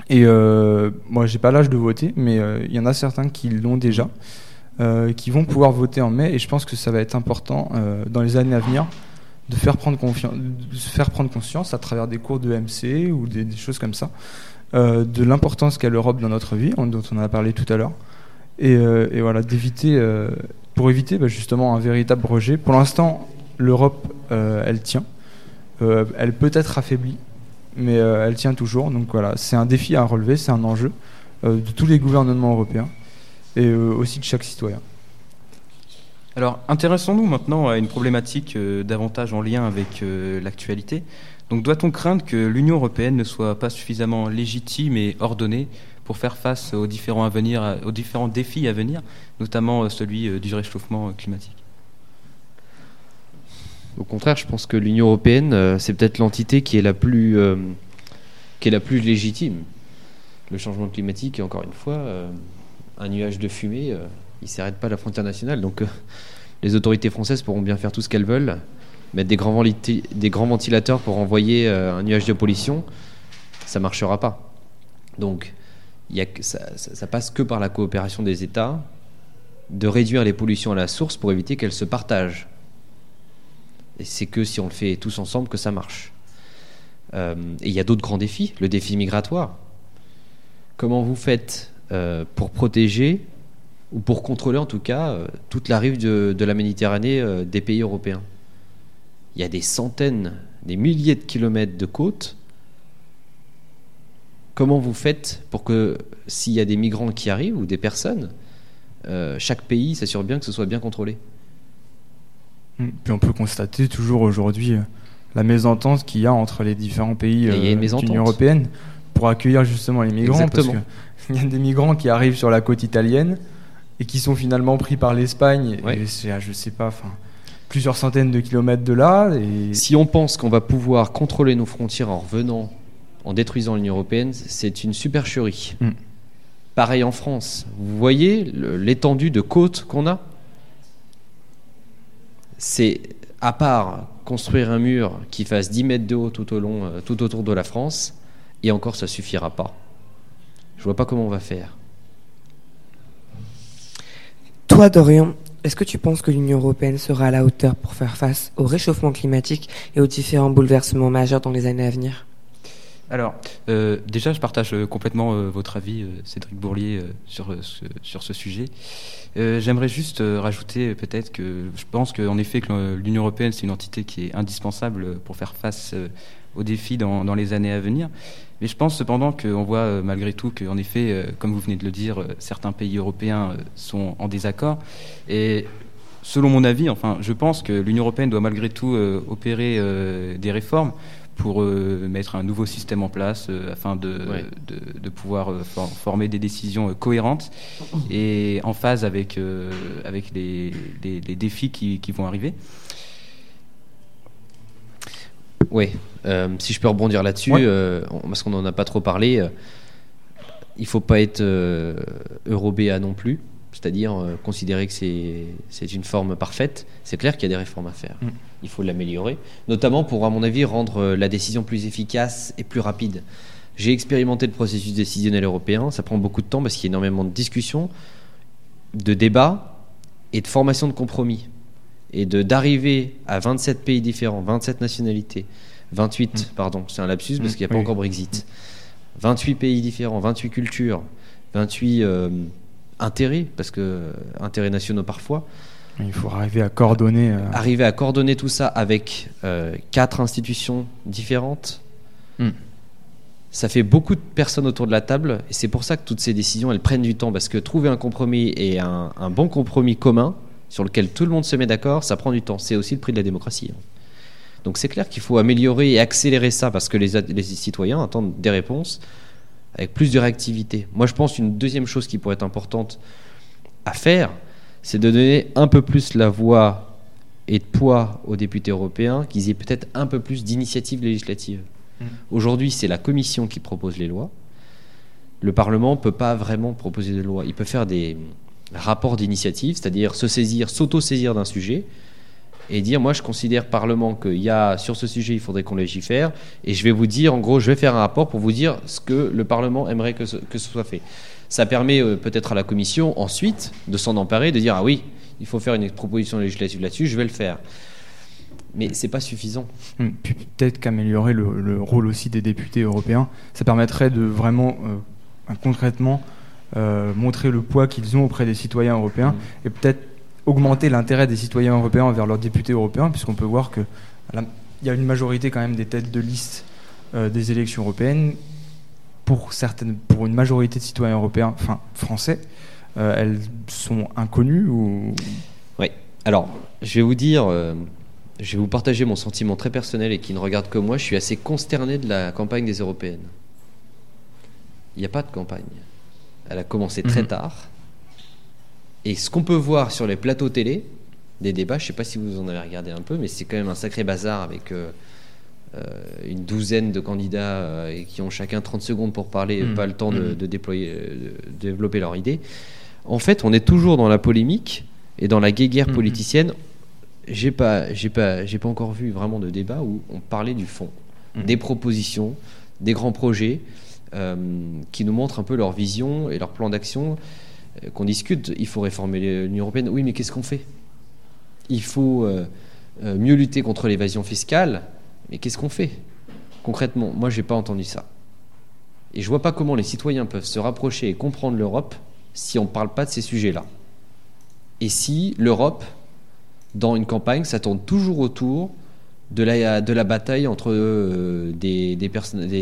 et moi j'ai pas l'âge de voter, mais il y en a certains qui l'ont déjà, qui vont pouvoir voter en mai, et je pense que ça va être important dans les années à venir de faire prendre de faire prendre conscience à travers des cours de MC ou des, choses comme ça, euh, de l'importance qu'a l'Europe dans notre vie, dont on a parlé tout à l'heure, et, euh, voilà d'éviter, euh, pour éviter bah, justement un véritable rejet. Pour l'instant, l'Europe, elle tient, elle peut être affaiblie, mais elle tient toujours. Donc voilà, c'est un défi à relever, c'est un enjeu de tous les gouvernements européens et aussi de chaque citoyen. Alors, intéressons-nous maintenant à une problématique euh, davantage en lien avec euh, l'actualité. Donc, doit-on craindre que l'Union européenne ne soit pas suffisamment légitime et ordonnée pour faire face aux différents, à aux différents défis à venir, notamment celui du réchauffement climatique? Au contraire, je pense que l'Union européenne, c'est peut-être l'entité qui est la plus est légitime. Le changement climatique, et encore une fois, un nuage de fumée, il ne s'arrête pas à la frontière nationale. Donc les autorités françaises pourront bien faire tout ce qu'elles veulent, mettre des grands, ventilateurs pour envoyer euh, un nuage de pollution, ça ne marchera pas. Donc, ça, ça, passe que par la coopération des États de réduire les pollutions à la source pour éviter qu'elles se partagent. Et c'est que si on le fait tous ensemble que ça marche. Euh, et il y a d'autres grands défis, le défi migratoire. Comment vous faites euh, pour protéger ou pour contrôler en tout cas toute la rive de, de la Méditerranée des pays européens il y a des centaines, des milliers de kilomètres de côtes. Comment vous faites pour que s'il y a des migrants qui arrivent ou des personnes, euh, chaque pays s'assure bien que ce soit bien contrôlé? Hum, Puis on peut constater toujours aujourd'hui euh, la mésentente qu'il y a entre les différents pays euh, de l'Union européenne pour accueillir justement les migrants. Exactement. Parce qu'il <laughs> y a des migrants qui arrivent sur la côte italienne et qui sont finalement pris par l'Espagne. Et c'est, je sais pas, enfin plusieurs centaines de kilomètres de là. Et... Si on pense qu'on va pouvoir contrôler nos frontières en revenant, en détruisant l'Union européenne, c'est une supercherie. Mm. Pareil en France. Vous voyez l'étendue de côtes qu'on a? C'est à part construire un mur qui fasse 10 mètres de haut tout, au long, euh, tout autour de la France, et encore ça suffira pas. Je vois pas comment on va faire. Toi, Dorian, est-ce que tu penses que l'Union européenne sera à la hauteur pour faire face au réchauffement climatique et aux différents bouleversements majeurs dans les années à venir? Alors, euh, déjà, je partage euh, complètement euh, votre avis, Cédric Bourlier, sur, ce, sur ce sujet. J'aimerais juste rajouter peut-être que je pense qu'en effet, que l'Union européenne, c'est une entité qui est indispensable pour faire face aux défis dans, dans, les années à venir. Mais je pense cependant qu'on voit malgré tout qu'en effet, comme vous venez de le dire, certains pays européens sont en désaccord. Et selon mon avis, enfin, je pense que l'Union européenne doit malgré tout opérer des réformes pour euh, mettre un nouveau système en place euh, afin de, de, pouvoir euh, former des décisions cohérentes et en phase avec, avec les, les, défis qui, qui, vont arriver. Oui, si je peux rebondir là-dessus, parce qu'on n'en a pas trop parlé, il ne faut pas être eurobéa non plus c'est-à-dire euh, considérer que c'est une forme parfaite, c'est clair qu'il y a des réformes à faire. Mm. Il faut l'améliorer, notamment pour, à mon avis, rendre euh, la décision plus efficace et plus rapide. J'ai expérimenté le processus décisionnel européen, ça prend beaucoup de temps parce qu'il y a énormément de discussions, de débats et de formation de compromis. Et d'arriver à 27 pays différents, 27 nationalités, 28, mm. pardon, c'est un lapsus parce mm. qu'il n'y a pas encore Brexit, 28 pays différents, 28 cultures, 28 intérêts, parce que intérêts nationaux parfois. Il faut arriver à coordonner. Euh, arriver à coordonner tout ça avec euh, quatre institutions différentes. Hmm. Ça fait beaucoup de personnes autour de la table et c'est pour ça que toutes ces décisions elles prennent du temps parce que trouver un compromis et un, bon compromis commun sur lequel tout le monde se met d'accord, ça prend du temps. C'est aussi le prix de la démocratie. Hein. Donc c'est clair qu'il faut améliorer et accélérer ça parce que les, les citoyens attendent des réponses avec plus de réactivité. Moi, je pense une deuxième chose qui pourrait être importante à faire, c'est de donner un peu plus la voix et de poids aux députés européens, qu'ils aient peut-être un peu plus d'initiatives législatives. Mmh. Aujourd'hui, c'est la Commission qui propose les lois. Le Parlement ne peut pas vraiment proposer des lois. Il peut faire des rapports d'initiative, c'est-à-dire se saisir, s'auto-saisir d'un sujet, et dire moi je considère Parlement qu'il y a sur ce sujet il faudrait qu'on légifère et je vais vous dire en gros je vais faire un rapport pour vous dire ce que le Parlement aimerait que ce, que soit fait. Ça permet euh, peut-être à la Commission ensuite de s'en emparer, de dire ah oui il faut faire une proposition législative là-dessus, je vais le faire. Mais c'est pas suffisant. Hmm. Peut-être qu'améliorer le, rôle aussi des députés européens, ça permettrait de vraiment euh, concrètement montrer le poids qu'ils ont auprès des citoyens européens et peut-être augmenter l'intérêt des citoyens européens envers leurs députés européens, puisqu'on peut voir qu'il y a une majorité quand même des têtes de liste euh, des élections européennes. Pour, certaines, une majorité de citoyens européens, enfin français, euh, elles sont inconnues ou... Oui. Alors, je vais vous dire, euh, je vais vous partager mon sentiment très personnel et qui ne regarde que moi. Je suis assez consterné de la campagne des européennes. Il n'y a pas de campagne. Elle a commencé très Mhm. tard. Et ce qu'on peut voir sur les plateaux télé, des débats, je ne sais pas si vous en avez regardé un peu, mais c'est quand même un sacré bazar avec euh, euh, une douzaine de candidats euh, et qui ont chacun 30 secondes pour parler, Mhm. pas le temps de, Mhm. de déployer, de développer leur idée. En fait, on est toujours dans la polémique et dans la guéguerre Mhm. politicienne. J'ai pas, j'ai pas, j'ai pas encore vu vraiment de débat où on parlait du fond, des propositions, des grands projets qui nous montrent un peu leur vision et leur plan d'action. euh, qu'on discute. Il faut réformer l'Union européenne. Oui, mais qu'est-ce qu'on fait? Il faut euh, euh, mieux lutter contre l'évasion fiscale. Mais qu'est-ce qu'on fait? Concrètement Moi, j'ai pas entendu ça. Et je vois pas comment les citoyens peuvent se rapprocher et comprendre l'Europe si on ne parle pas de ces sujets-là. Et si l'Europe, dans une campagne, ça toujours autour de la, bataille entre euh, des,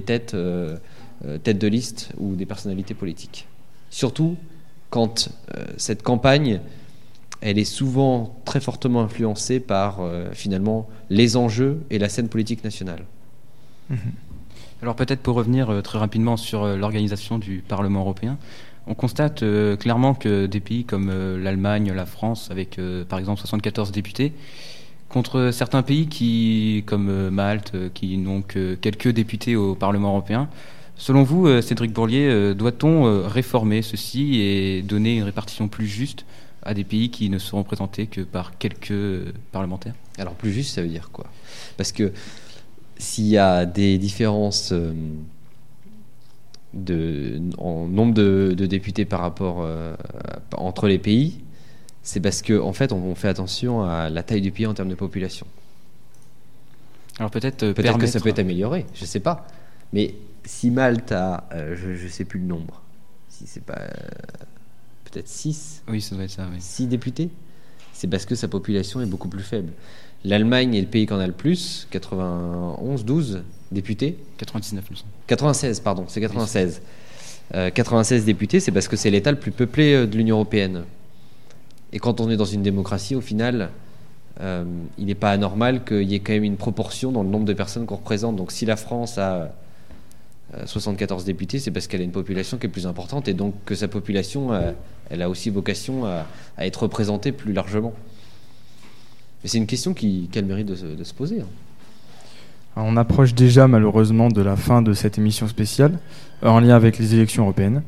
têtes, euh, euh, têtes de liste ou des personnalités politiques. Surtout quand euh, cette campagne, elle est souvent très fortement influencée par euh, finalement les enjeux et la scène politique nationale. Alors peut-être pour revenir euh, très rapidement sur euh, l'organisation du Parlement européen, on constate euh, clairement que des pays comme euh, l'Allemagne, la France, avec euh, par exemple 74 députés, contre certains pays qui, comme euh, Malte, euh, qui n'ont que quelques députés au Parlement européen, selon vous, euh, Cédric Bourlier, euh, doit-on euh, réformer ceci et donner une répartition plus juste à des pays qui ne seront représentés que par quelques parlementaires? Alors plus juste, ça veut dire quoi? Parce que s'il y a des différences de, en nombre de, de députés par rapport euh, entre les pays, c'est parce qu'en en fait, on fait attention à la taille du pays en termes de population. Alors peut-être Peut-être que ça peut être amélioré, je sais pas. Mais si Malte a, euh, je, ne sais plus le nombre, si c'est pas euh, peut-être 6 Oui, ça doit être ça, oui. 6 députés, c'est parce que sa population est beaucoup plus faible. L'Allemagne est le pays qui en a le plus, 91, 12 députés. 99, il me semble. 96, pardon, c'est 96. Euh, 96 députés, c'est parce que c'est l'État le plus peuplé euh, de l'Union européenne. Et quand on est dans une démocratie, au final, il n'est pas anormal qu'il y ait quand même une proportion dans le nombre de personnes qu'on représente. Donc si la France a 74 députés, c'est parce qu'elle a une population qui est plus importante et donc que sa population, euh, elle a aussi vocation à, à être représentée plus largement. Mais c'est une question qui, qui a le mérite de se, de se poser. hein. Alors, On approche déjà malheureusement de la fin de cette émission spéciale euh, en lien avec les élections européennes.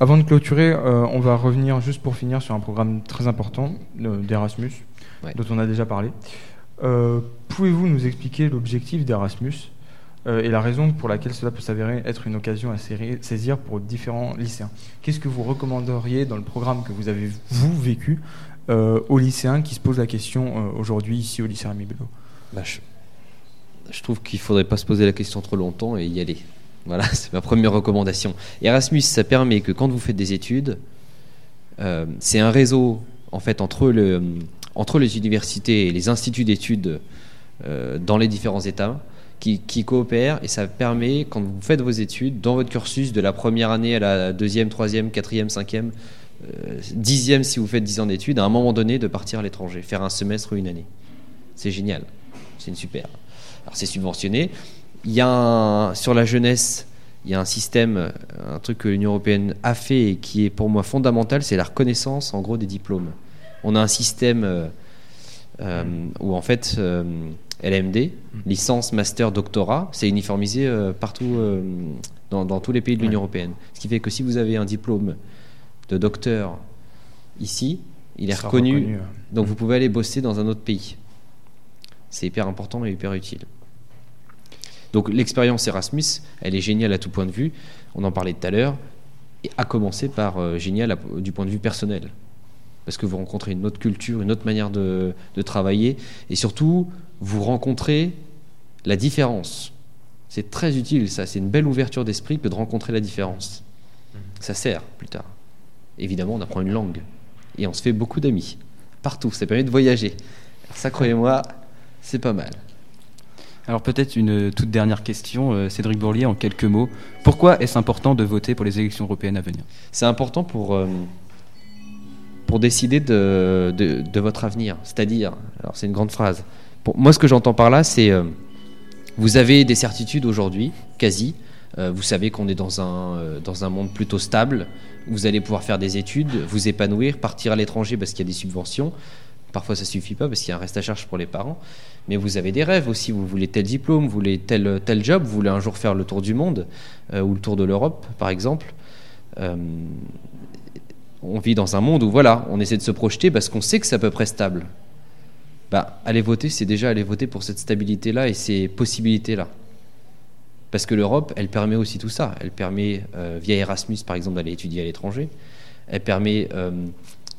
Avant de clôturer, euh, on va revenir juste pour finir sur un programme très important euh, d'Erasmus, Ouais. dont on a déjà parlé. Euh, Pouvez-vous nous expliquer l'objectif d'Erasmus? euh, et la raison pour laquelle cela peut s'avérer être une occasion à saisir pour différents lycéens Qu'est-ce que vous recommanderiez dans le programme que vous avez vous vécu euh, aux lycéens qui se posent la question euh, aujourd'hui ici au lycée Rémi Bah, je, trouve qu'il faudrait pas se poser la question trop longtemps et y aller. Voilà, <laughs> c'est ma première recommandation. Erasmus, ça permet que quand vous faites des études, euh, c'est un réseau en fait entre, le, entre les universités et les instituts d'études euh, dans les différents États qui, qui coopèrent et ça permet quand vous faites vos études dans votre cursus de la première année à la deuxième, troisième, quatrième, cinquième, euh, dixième si vous faites dix ans d'études, à un moment donné de partir à l'étranger, faire un semestre ou une année. C'est génial, c'est une super. Alors c'est subventionné. Il y a un- sur la jeunesse, il y a un système, un truc que l'Union européenne a fait et qui est pour moi fondamental, c'est la reconnaissance en gros des diplômes. On a un système euh, euh, où en fait LMD, licence, master, doctorat, c'est uniformisé euh, partout euh, dans, dans tous les pays de l'Union européenne. Ce qui fait que si vous avez un diplôme de docteur ici, il est reconnu, reconnu, donc vous pouvez aller bosser dans un autre pays. C'est hyper important et hyper utile. Donc l'expérience Erasmus, elle est géniale à tout point de vue. On en parlait tout à l'heure, et à commencer par euh, génial à- du point de vue personnel, parce que vous rencontrez une autre culture, une autre manière de, de travailler, et surtout vous rencontrez la différence. C'est très utile, ça. C'est une belle ouverture d'esprit que de rencontrer la différence. Ça sert plus tard. Évidemment, on apprend une langue et on se fait beaucoup d'amis partout. Ça permet de voyager. Alors ça, croyez-moi, c'est pas mal. Alors peut-être une toute dernière question, euh, Cédric Bourlier, en quelques mots. Pourquoi est-ce important de voter pour les élections européennes à venir? C'est important pour, euh, pour décider de, de, de votre avenir. C'est-à-dire, alors c'est une grande phrase. Moi, ce que j'entends par là, c'est euh, vous avez des certitudes aujourd'hui, quasi, Euh, vous savez qu'on est dans un, euh, dans un monde plutôt stable. Vous allez pouvoir faire des études, vous épanouir, partir à l'étranger parce qu'il y a des subventions. Parfois, ça suffit pas parce qu'il y a un reste à charge pour les parents. Mais vous avez des rêves aussi. Vous voulez tel diplôme, vous voulez tel, tel job, vous voulez un jour faire le tour du monde ou le tour de l'Europe, par exemple. On vit dans un monde où voilà, on essaie de se projeter parce qu'on sait que c'est à peu près stable. Bah, aller voter, c'est déjà aller voter pour cette stabilité-là et ces possibilités-là. Parce que l'Europe, elle permet aussi tout ça. Elle permet, euh, via Erasmus par exemple, d'aller étudier à l'étranger. Elle permet euh,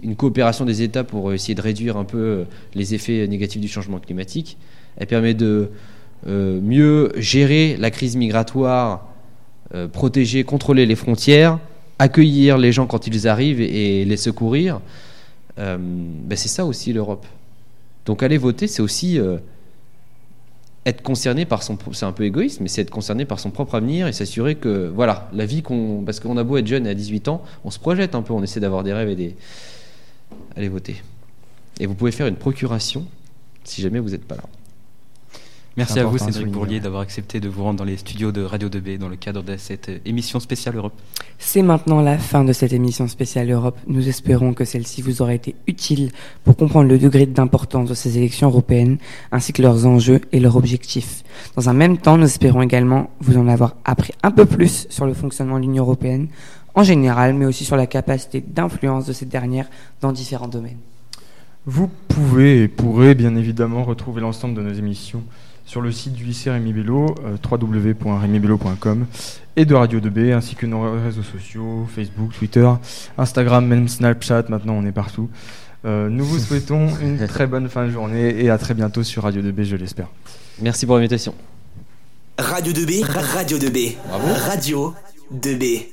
une coopération des États pour essayer de réduire un peu euh, les effets négatifs du changement climatique. Elle permet de mieux gérer la crise migratoire, protéger, contrôler les frontières, accueillir les gens quand ils arrivent et, les secourir. Ben c'est ça aussi l'Europe. Donc aller voter, c'est aussi euh, être concerné par son, c'est un peu égoïste, mais c'est être concerné par son propre avenir et s'assurer que, voilà, la vie qu'on, parce qu'on a beau être jeune et à 18 ans, on se projette un peu, on essaie d'avoir des rêves et des, allez voter. Et vous pouvez faire une procuration si jamais vous n'êtes pas là. Merci C'est à vous, Cédric Bourlier, d'avoir accepté de vous rendre dans les studios de Radio 2B dans le cadre de cette euh, émission spéciale Europe. C'est maintenant la fin de cette émission spéciale Europe. Nous espérons que celle-ci vous aura été utile pour comprendre le degré d'importance de ces élections européennes, ainsi que leurs enjeux et leurs objectifs. Dans un même temps, nous espérons également vous en avoir appris un peu plus sur le fonctionnement de l'Union européenne en général, mais aussi sur la capacité d'influence de cette dernière dans différents domaines. Vous pouvez et pourrez bien évidemment retrouver l'ensemble de nos émissions sur le site du lycée Rémi Bello, euh, www.remibello.com et de Radio 2B, ainsi que nos réseaux sociaux, Facebook, Twitter, Instagram, même Snapchat, maintenant on est partout. Euh, nous vous <laughs> souhaitons une très bonne fin de journée et à très bientôt sur Radio 2B, je l'espère. Merci pour l'invitation. Radio 2B, Radio 2B, Bravo. Radio 2B.